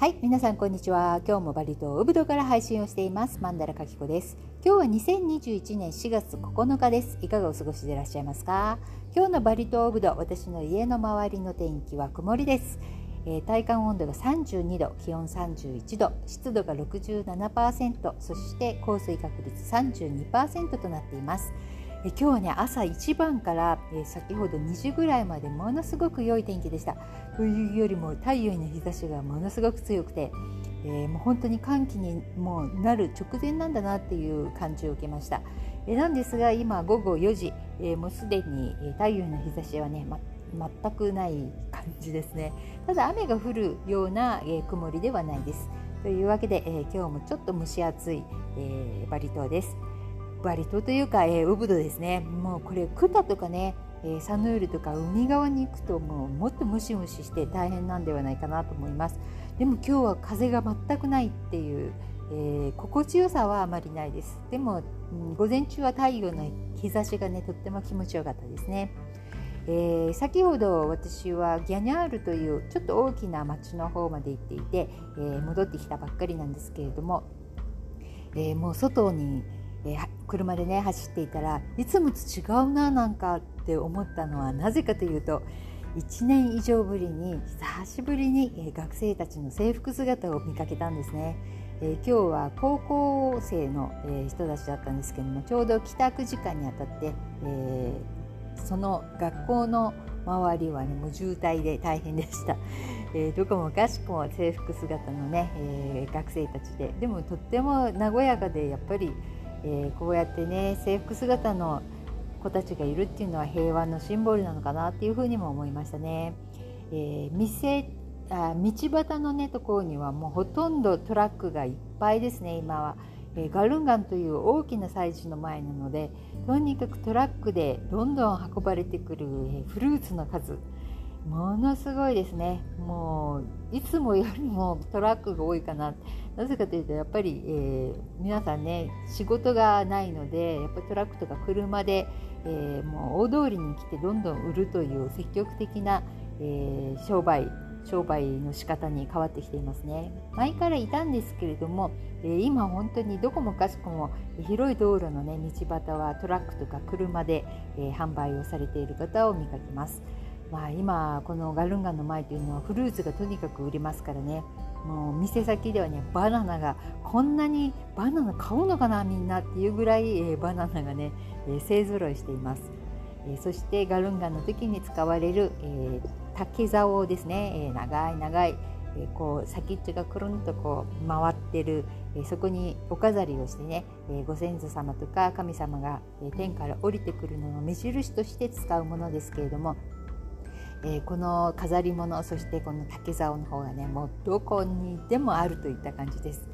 はい皆さんこんにちは。今日もバリ島ウブドから配信をしています。マンダラカキコです。今日は2021年4月9日です。いかがお過ごしでいらっしゃいますか？今日のバリ島ウブド私の家の周りの天気は曇りです。えー、体感温度が32度気温31度湿度が67%そして降水確率32%となっています。え今日はね朝一番から、え先ほど2時ぐらいまでものすごく良い天気でした。というよりも太陽の日差しがものすごく強くて、えー、もう本当に寒気にもうなる直前なんだなっていう感じを受けました、えなんですが今午後4時、え、もうすでに太陽の日差しはね、ま、全くない感じですね。ただ雨が降るような、え曇りではないです。というわけで、え今日もちょっと蒸し暑い、えバリ島です。バリ島というか、えー、ウブドですね。もうこれクタとかね、えー、サヌールとか海側に行くともうもっとムシムシして大変なんではないかなと思います。でも今日は風が全くないっていう、えー、心地よさはあまりないです。でも、うん、午前中は太陽の日差しがねとっても気持ちよかったですね。えー、先ほど私はギャニャールというちょっと大きな町の方まで行っていて、えー、戻ってきたばっかりなんですけれども、えー、もう外にえー、車でね走っていたらいつもと違うななんかって思ったのはなぜかというと1年以上ぶりに久しぶりに、え、学生たちの制服姿を見かけたんですね。えー、今日は高校生の、え人たちだったんですけどもちょうど帰宅時間にあたって、えその学校の周りはねもう渋滞で大変でした、えー、どこもかしくも制服姿のね、え、学生たちででもとっても和やかでやっぱりえー、こうやってね制服姿の子たちがいるっていうのは平和のシンボルなのかなっていうふうにも思いましたね。えー、店あ道端のねところにはもうほとんどトラックがいっぱいですね今は、えー、ガルンガンという大きな催事の前なのでとにかくトラックでどんどん運ばれてくる、えー、フルーツの数。ものすごいですね。もういつもよりもトラックが多いかな。なぜかというとやっぱり、えー、皆さんね仕事がないのでやっぱりトラックとか車で、えー、もう大通りに来てどんどん売るという積極的な、えー、商売商売の仕方に変わってきていますね前からいたんですけれども、えー、今本当にどこもかしこも広い道路のね道端はトラックとか車で、えー、販売をされている方を見かけます。まあ、今このガルンガンの前というのはフルーツがとにかく売りますからねもう店先ではねバナナがこんなにバナナ買うのかなみんなっていうぐらい、えー、バナナがね、えー、勢ぞろいしています、えー、そしてガルンガの時に使われる、え竹竿ですね、え長い長い、えこう先っちょがくるんとこう回ってる、えそこにお飾りをしてね、えご先祖様とか神様が、え天から降りてくるのの目印として使うものですけれどもえー、この飾り物そしてこの竹竿の方がねもうどこにでもあるといった感じです。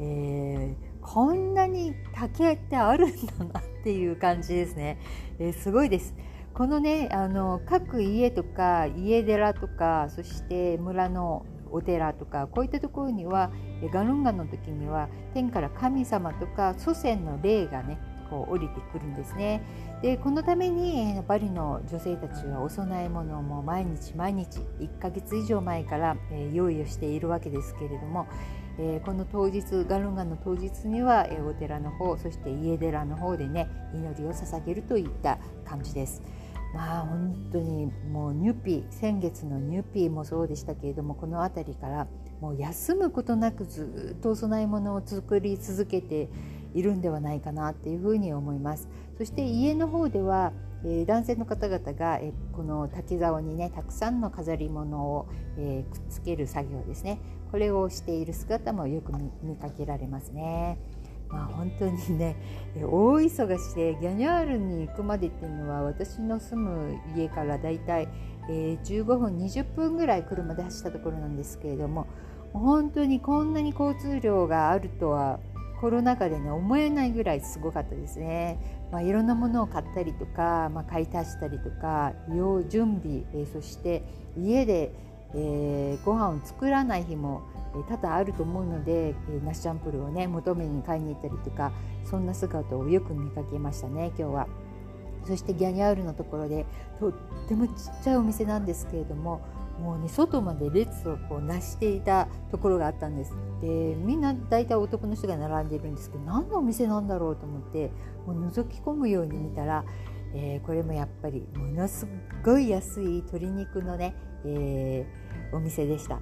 えー、こんなに竹ってあるんだなっていう感じですね。えー、すごいです。このねあの各家とか家寺とかそして村のお寺とかこういったところにはガルンガの時には天から神様とか祖先の霊がねこう降りてくるんですね。でこのためにパリの女性たちはお供え物をも毎日毎日1ヶ月以上前から、え用意をしているわけですけれども、えこの当日ガルンガンの当日には、えお寺の方そして家寺の方でね祈りを捧げるといった感じです。まあ本当にもうニュピ先月のニュピもそうでしたけれどもこの辺りからもう休むことなくずっとお供え物を作り続けているんではないかなっていうふうに思いますそして家の方では、え、男性の方々が、え、この竹竿にねたくさんの飾り物を、え、くっつける作業ですねこれをしている姿もよく見かけられますね。まあ、本当にね大忙しでギャニャールに行くまでっていうのは私の住む家からだいたい15分20分ぐらい車で走ったところなんですけれども本当にこんなに交通量があるとはコロナ禍でね思えないぐらいすごかったですね。まあ、いろんなものを買ったりとか、まあ、買い足したりとか用準備、えー、そして家で、えー、ご飯を作らない日も多々あると思うので、えー、ナッシャンプルをね求めに買いに行ったりとかそんな姿をよく見かけましたね今日は。そしてギャニャールのところでとってもちっちゃいお店なんですけれどももうね外まで列をこうなしていたところがあったんです。でみんな大体男の人が並んでいるんですけど何のお店なんだろうと思ってもう覗き込むように見たら、えー、これもやっぱりものすごい安い鶏肉のね、えー、お店でした、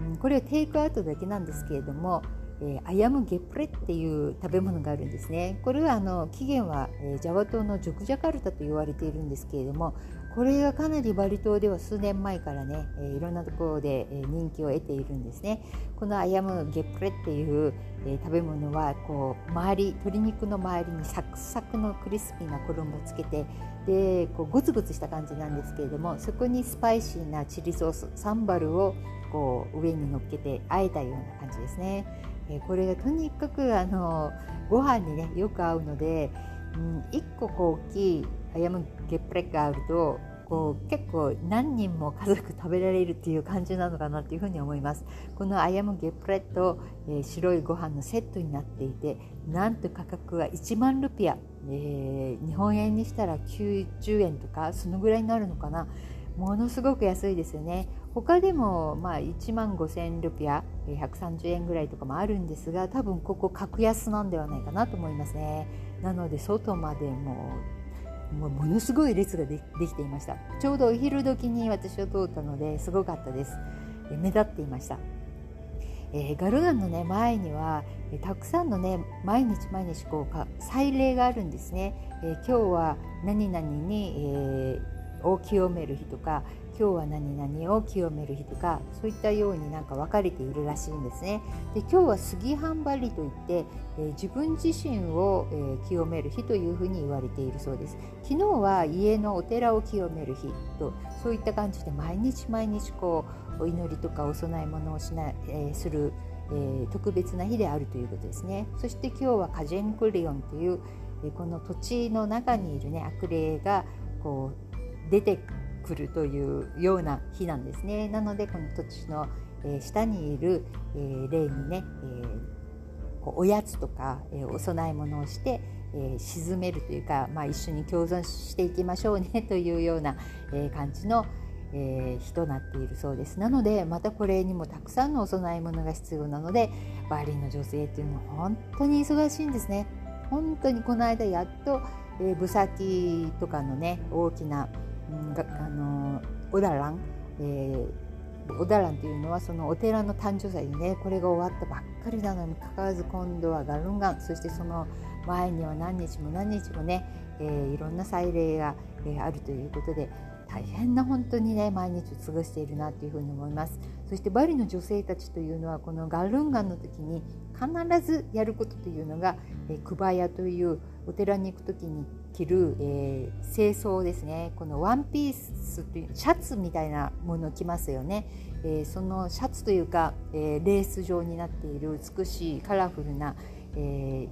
うん、これはテイクアウトだけなんですけれどもえー、アヤムゲプレっていう食べ物があるんですねこれはあの起源は、えー、ジャワ島のジョクジャカルタと言われているんですけれどもこれがかなりバリ島では数年前からね、えー、いろんなところで、え人気を得ているんですねこのアヤムゲプレっていう、え食べ物はこう周り鶏肉の周りにサクサクのクリスピーな衣をつけてでこうゴツゴツした感じなんですけれどもそこにスパイシーなチリソースサンバルをこう上に乗っけてあえたような感じですね。えこれがとにかくあのご飯にねよく合うので、うん、1個こう大きいアヤムゲプレッがあるとこう結構何人も家族食べられるっていう感じなのかなっていうふうに思います。このアヤムゲプレット、えー、白いご飯のセットになっていてなんと価格は1万ルピア、えー、日本円にしたら90円とかそのぐらいになるのかな。ものすごく安いですよね。他でもまあ1万5000ルピア130円ぐらいとかもあるんですが多分ここ格安なんではないかなと思いますね。なので外までももうものすごい列ができていました。ちょうどお昼時に私は通ったのですごかったです。目立っていました。えー、ガルガンの、ね、前には、えー、たくさんの、ね、毎日毎日こう祭礼があるんですね、えー、今日は何々に、え、を清める日とか今日は何々を清める日とかそういったようになんか分かれているらしいんですね。で今日は杉半張りといって、えー、自分自身を、えー、清める日というふうに言われているそうです。昨日は家のお寺を清める日とそういった感じで毎日毎日こうお祈りとかお供え物をしな、えー、する、えー、特別な日であるということですね。そして今日はカジェンクリオンという、えー、この土地の中にいるね悪霊がこう出て来るというような日なんですね。なのでこの土地の、え下にいる、え霊にね、えこうおやつとか、えお供え物をして、え鎮めるというか、まあ、一緒に共存していきましょうね というような、え感じの、え、日となっているそうですなのでまたこれにもたくさんのお供え物が必要なのでバーリーの女性っていうのは本当に忙しいんですね本当にこの間やっと、えー、ブサキとかのね大きなあのオダラン、えー、オダランというのはそのお寺の誕生祭でねこれが終わったばっかりなのにかかわらず今度はガルンガン。そしてその前には何日も何日もね、えー、いろんな祭礼が、えー、あるということで大変な本当にね毎日を過ごしているなというふうに思います。そしてバリの女性たちというのはこのガルンガンの時に必ずやることというのが、えー、クバヤというお寺に行く時に着る、えー、清掃ですね。このワンピースというシャツみたいなもの着ますよね、えー、そのシャツというか、えー、レース状になっている美しいカラフルな、え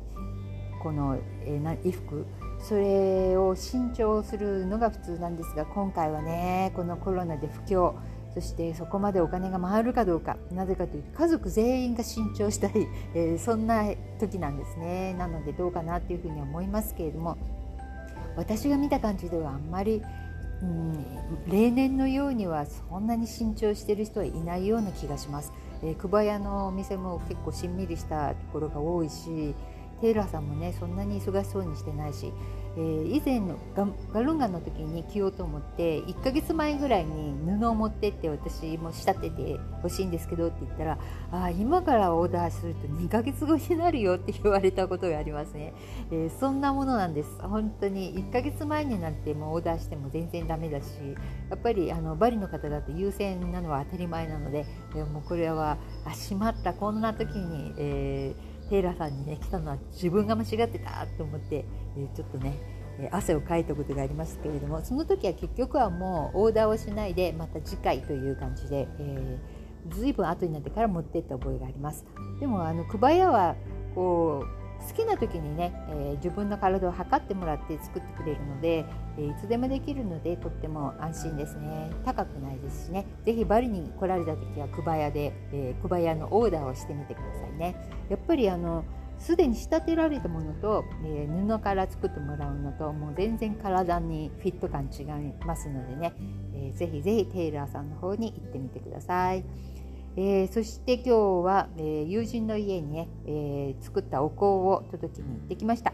この、え衣服。それを新調するのが普通なんですが今回はねこのコロナで不況。そしてそこまでお金が回るかどうか。なぜかというと家族全員が新調したい、えー、そんな時なんですね。なのでどうかなというふうに思いますけれども。私が見た感じではあんまり、うん、例年のようにはそんなに新調してる人はいないような気がします。えー、久保屋のお店も結構しんみりしたところが多いしテイラーさんもねそんなに忙しそうにしてないしえー、以前のガルンガンの時に着ようと思って1ヶ月前ぐらいに布を持ってって私も仕立ててほしいんですけどって言ったらあ今からオーダーすると2ヶ月後になるよって言われたことがありますね、えー、そんなものなんです。本当に1ヶ月前になってもオーダーしても全然ダメだしやっぱりあのバリの方だと優先なのは当たり前なのででもうこれはあしまったこんな時に、えーテイラーさんにね来たのは自分が間違ってたと思って、えちょっとね汗をかいたことがありますけれどもその時は結局はもうオーダーをしないでまた次回という感じで、えー、随分後になってから持ってった覚えがあります。でもあのクバヤはこう好きな時にね、えー、自分の体を測ってもらって作ってくれるので、えー、いつでもできるのでとっても安心ですね。高くないですしね。是非バリに来られた時はクバヤで、えー、クバヤのオーダーをしてみてくださいね。やっぱりあのすでに仕立てられたものと、えー、布から作ってもらうのともう全然体にフィット感違いますのでね、えー、ぜひぜひテイラーさんの方に行ってみてください。えー、そして今日は、えー、友人の家にね、えー、作ったお香を届けに行ってきました。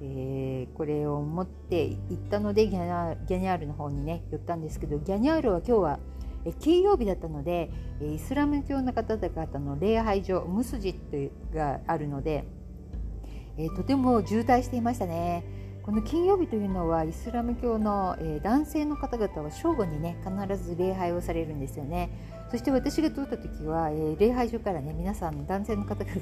え、これを持って行ったのでギャギャニャールの方にね寄ったんですけどギャニャールは今日はえ金曜日だったのでイスラム教の方々の礼拝所ムスジットがあるので、えとても渋滞していましたね。この金曜日というのはイスラム教の、え男性の方々は正午にね必ず礼拝をされるんですよね。そして私が通った時は、えー、礼拝所からね皆さん男性の方々が、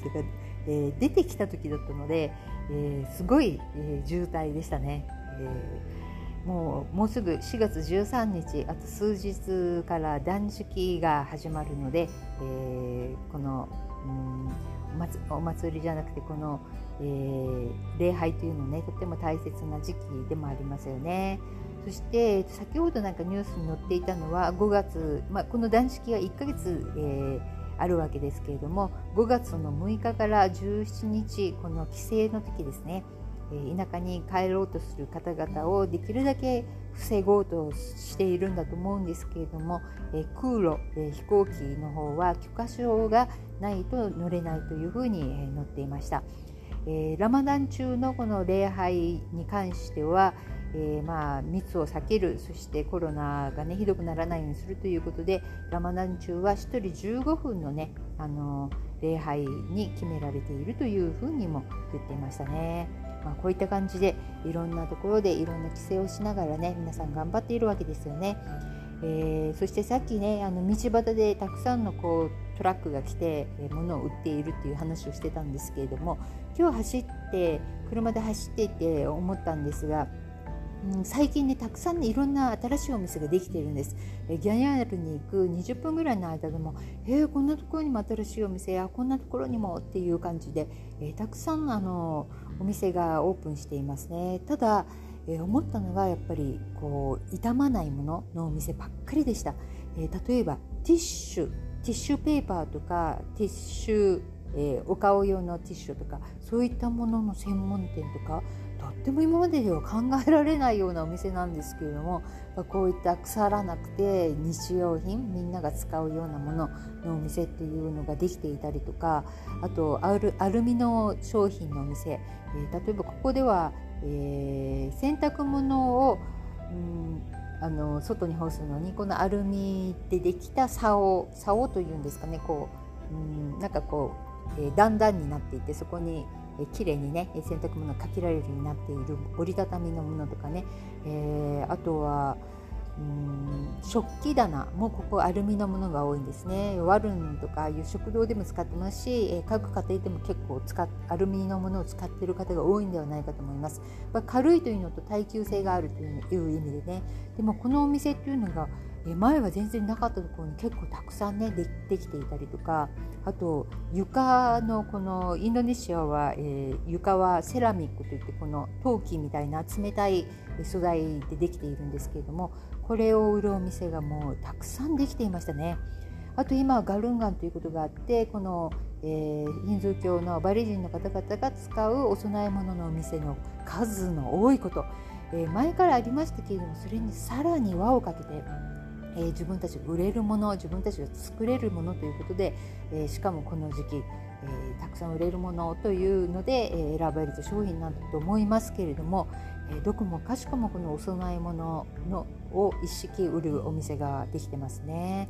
えー、出てきた時だったので、えー、すごい、え渋滞でしたね。えもうもうすぐ4月13日あと数日から断食が始まるので、えこの、うん、お祭りじゃなくてこの、え礼拝というのねとても大切な時期でもありますよね。そして先ほどなんかニュースに載っていたのは5月、まあ、この断食が1ヶ月、えー、あるわけですけれども5月の6日から17日この帰省の時ですね、えー、田舎に帰ろうとする方々をできるだけ防ごうとしているんだと思うんですけれども、えー、空路、え飛行機の方は許可証がないと乗れないというふうに、え載っていました。えラマダン中のこの礼拝に関しては、えー、まあ密を避けるそしてコロナがねひどくならないようにするということでラマダン中は1人15分のねあの礼拝に決められているというふうにも言っていましたね。まあ、こういった感じでいろんなところでいろんな規制をしながらね皆さん頑張っているわけですよね。えー、そしてさっきねあの道端でたくさんのこうトラックが来て、物を売っているっていう話をしてたんですけれども今日走って車で走っていて思ったんですがうん、最近ねたくさんねいろんな新しいお店ができているんです、ギャニャールに行く20分ぐらいの間でもえー、こんなところにも新しいお店やこんなところにもっていう感じで、えー、たくさんあのお店がオープンしていますね。ただ、えー、思ったのがやっぱりこう傷まないもののお店ばっかりでした、え例えばティッシュティッシュペーパーとかティッシュ、えお顔用のティッシュとかそういったものの専門店とかとっても今まででは考えられないようなお店なんですけれどもこういった腐らなくて日用品みんなが使うようなもののお店っていうのができていたりとかあとアルアルミの商品のお店、えー、例えばここでは、えー、洗濯物を、うん、あの外に干すのにこのアルミでできた竿竿というんですかねこう、うん、なんかこう、えー、段々になっていてそこにえ綺麗にね洗濯物がかけられるようになっている折りたたみのものとかね、えー、あとはうん食器棚もここアルミのものが多いんですね。ワルンとかいう食堂でも使ってますし、え各家庭でも結構使アルミのものを使ってる方が多いんではないかと思います、まあ、軽いというのと耐久性があるという意味でね。でもこのお店っていうのが前は全然なかったところに結構たくさんねでできていたりとかあと床のこのインドネシアは、えー、床はセラミックといってこの陶器みたいな冷たい素材でできているんですけれどもこれを売るお店がもうたくさんできていましたね。あと今ガルンガンということがあってこの、えー、ヒンズー教のバリ人の方々が使うお供え物のお店の数の多いこと、えー、前からありましたけれどもそれにさらに輪をかけてえー、自分たちが売れるもの自分たちが作れるものということで、えー、しかもこの時期、えー、たくさん売れるものというので、え選ばれた商品なんだと思いますけれども、えどこもかしこもこのお供え物のを一式売るお店ができてますね。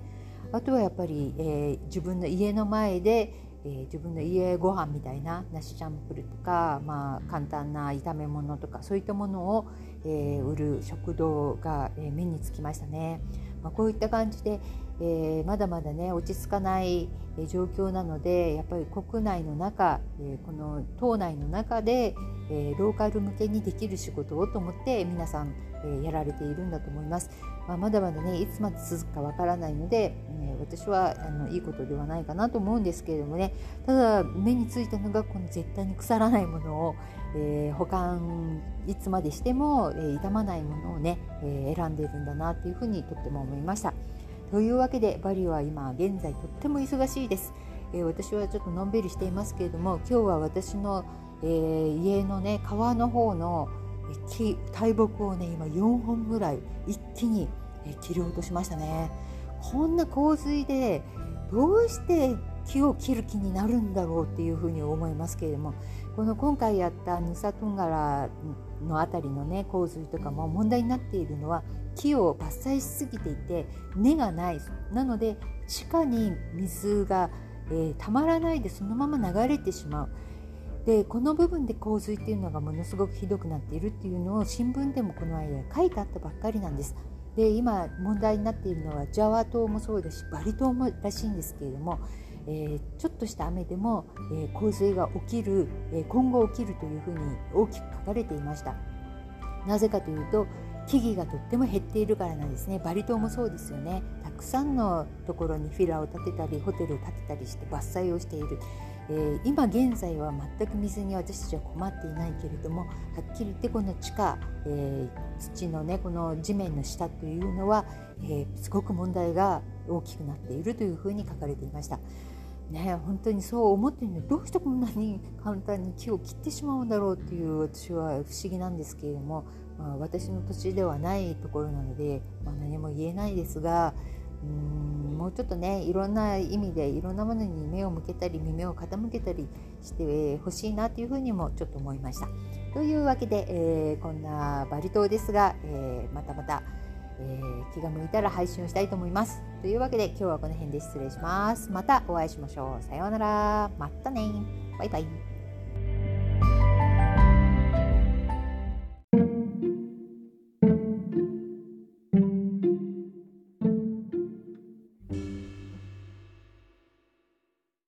あとはやっぱり、え自分の家の前で、えー、自分の家ご飯みたいな梨チャンプルとか、まあ、簡単な炒め物とかそういったものを、えー、売る食堂が、え、目につきましたね。まあ、こういった感じで、えー、まだまだね落ち着かない状況なのでやっぱり国内の中、えー、この島内の中で、えー、ローカル向けにできる仕事をと思って皆さん、え、やられているんだと思います。まあ、まだまだねいつまで続くかわからないので、え私はあのいいことではないかなと思うんですけれどもねただ目についたのがこの絶対に腐らないものを、え保管いつまでしても、え傷まないものをね、え選んでいるんだなっていうふうにとっても思いました。というわけでバリは今現在とっても忙しいです。えー、私はちょっとのんびりしていますけれども今日は私の、えー、家のね川の方の木大木をね今4本ぐらい一気に切り落としましたねこんな洪水でどうして木を切る気になるんだろうっていうふうに思いますけれどもこの今回やったヌサトンガラの辺りのね洪水とかも問題になっているのは木を伐採しすぎていて根がないなので地下に水が、えー、たまらないでそのまま流れてしまう。でこの部分で洪水っていうのがものすごくひどくなっているっていうのを新聞でもこの間書いてあったばっかりなんです。で今問題になっているのはジャワ島もそうですしバリ島もらしいんですけれども、えー、ちょっとした雨でも、えー、洪水が起きる、え、今後起きるというふうに大きく書かれていました。なぜかというと木々がとっても減っているからなんですね。バリ島もそうですよね。たくさんのところにフィラを建てたりホテルを建てたりして伐採をしている、えー、今現在は全く水に私たちは困っていないけれどもはっきり言ってこの地下、えー、土のねこの地面の下というのは、えー、すごく問題が大きくなっているというふうに書かれていました。ね、本当にそう思ってるの。どうしてこんなに簡単に木を切ってしまうんだろうっていう私は不思議なんですけれどもまあ、私の土地ではないところなので、まあ、何も言えないですがうーんもうちょっとねいろんな意味でいろんなものに目を向けたり耳を傾けたりしてほしいなというふうにもちょっと思いました。というわけで、えー、こんなバリ島ですが、えー、またまた、えー、気が向いたら配信をしたいと思います。というわけで今日はこの辺で失礼します。またお会いしましょう。さようなら。またね。バイバイ。